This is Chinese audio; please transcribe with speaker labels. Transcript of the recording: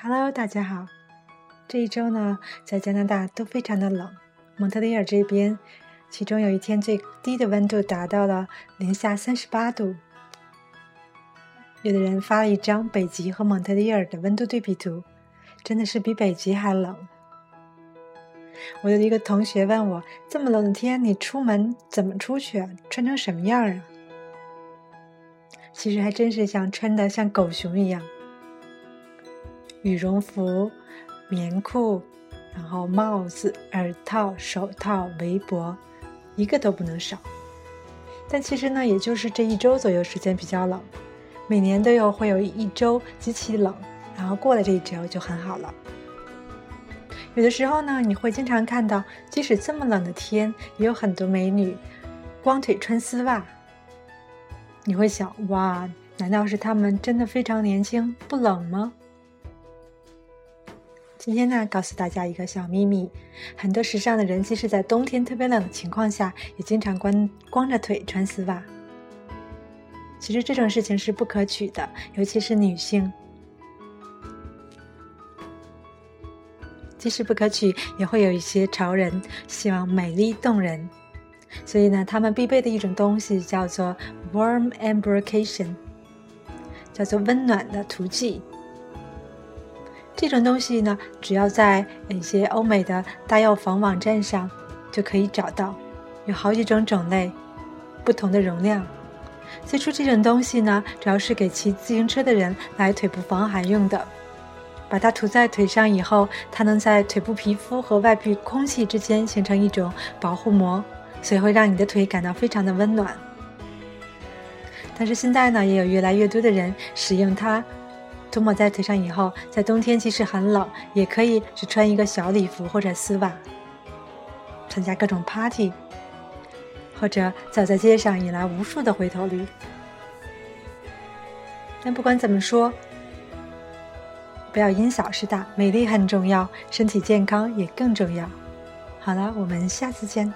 Speaker 1: Hello，大家好。这一周呢，在加拿大都非常的冷。蒙特利尔这边，其中有一天最低的温度达到了零下三十八度。有的人发了一张北极和蒙特利尔的温度对比图，真的是比北极还冷。我的一个同学问我：“这么冷的天，你出门怎么出去？穿成什么样啊？”其实还真是像穿的像狗熊一样，羽绒服、棉裤，然后帽子、耳套、手套、围脖，一个都不能少。但其实呢，也就是这一周左右时间比较冷，每年都有会有一周极其冷，然后过了这一周就很好了。有的时候呢，你会经常看到，即使这么冷的天，也有很多美女光腿穿丝袜。你会想，哇，难道是她们真的非常年轻，不冷吗？今天呢，告诉大家一个小秘密：很多时尚的人，即使在冬天特别冷的情况下，也经常光光着腿穿丝袜。其实这种事情是不可取的，尤其是女性。即使不可取，也会有一些潮人希望美丽动人，所以呢，他们必备的一种东西叫做 warm embrocation，叫做温暖的涂剂。这种东西呢，只要在一些欧美的大药房网站上就可以找到，有好几种种类，不同的容量。最初这种东西呢，主要是给骑自行车的人来腿部防寒用的。把它涂在腿上以后，它能在腿部皮肤和外部空气之间形成一种保护膜，所以会让你的腿感到非常的温暖。但是现在呢，也有越来越多的人使用它涂抹在腿上以后，在冬天即使很冷，也可以只穿一个小礼服或者丝袜，参加各种 party，或者走在街上引来无数的回头率。但不管怎么说。不要因小失大，美丽很重要，身体健康也更重要。好了，我们下次见。